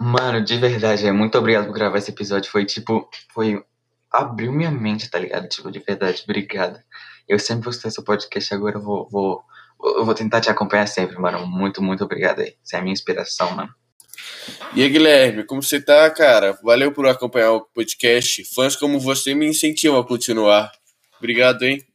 Mano, de verdade, é muito obrigado por gravar esse episódio. Foi tipo, foi. Abriu minha mente, tá ligado? Tipo, de verdade, obrigado. Eu sempre gostei seu podcast, agora eu vou, vou, eu vou tentar te acompanhar sempre, mano. Muito, muito obrigado aí. Você é a minha inspiração, mano. E aí, Guilherme, como você tá, cara? Valeu por acompanhar o podcast. Fãs como você me incentivam a continuar. Obrigado, hein?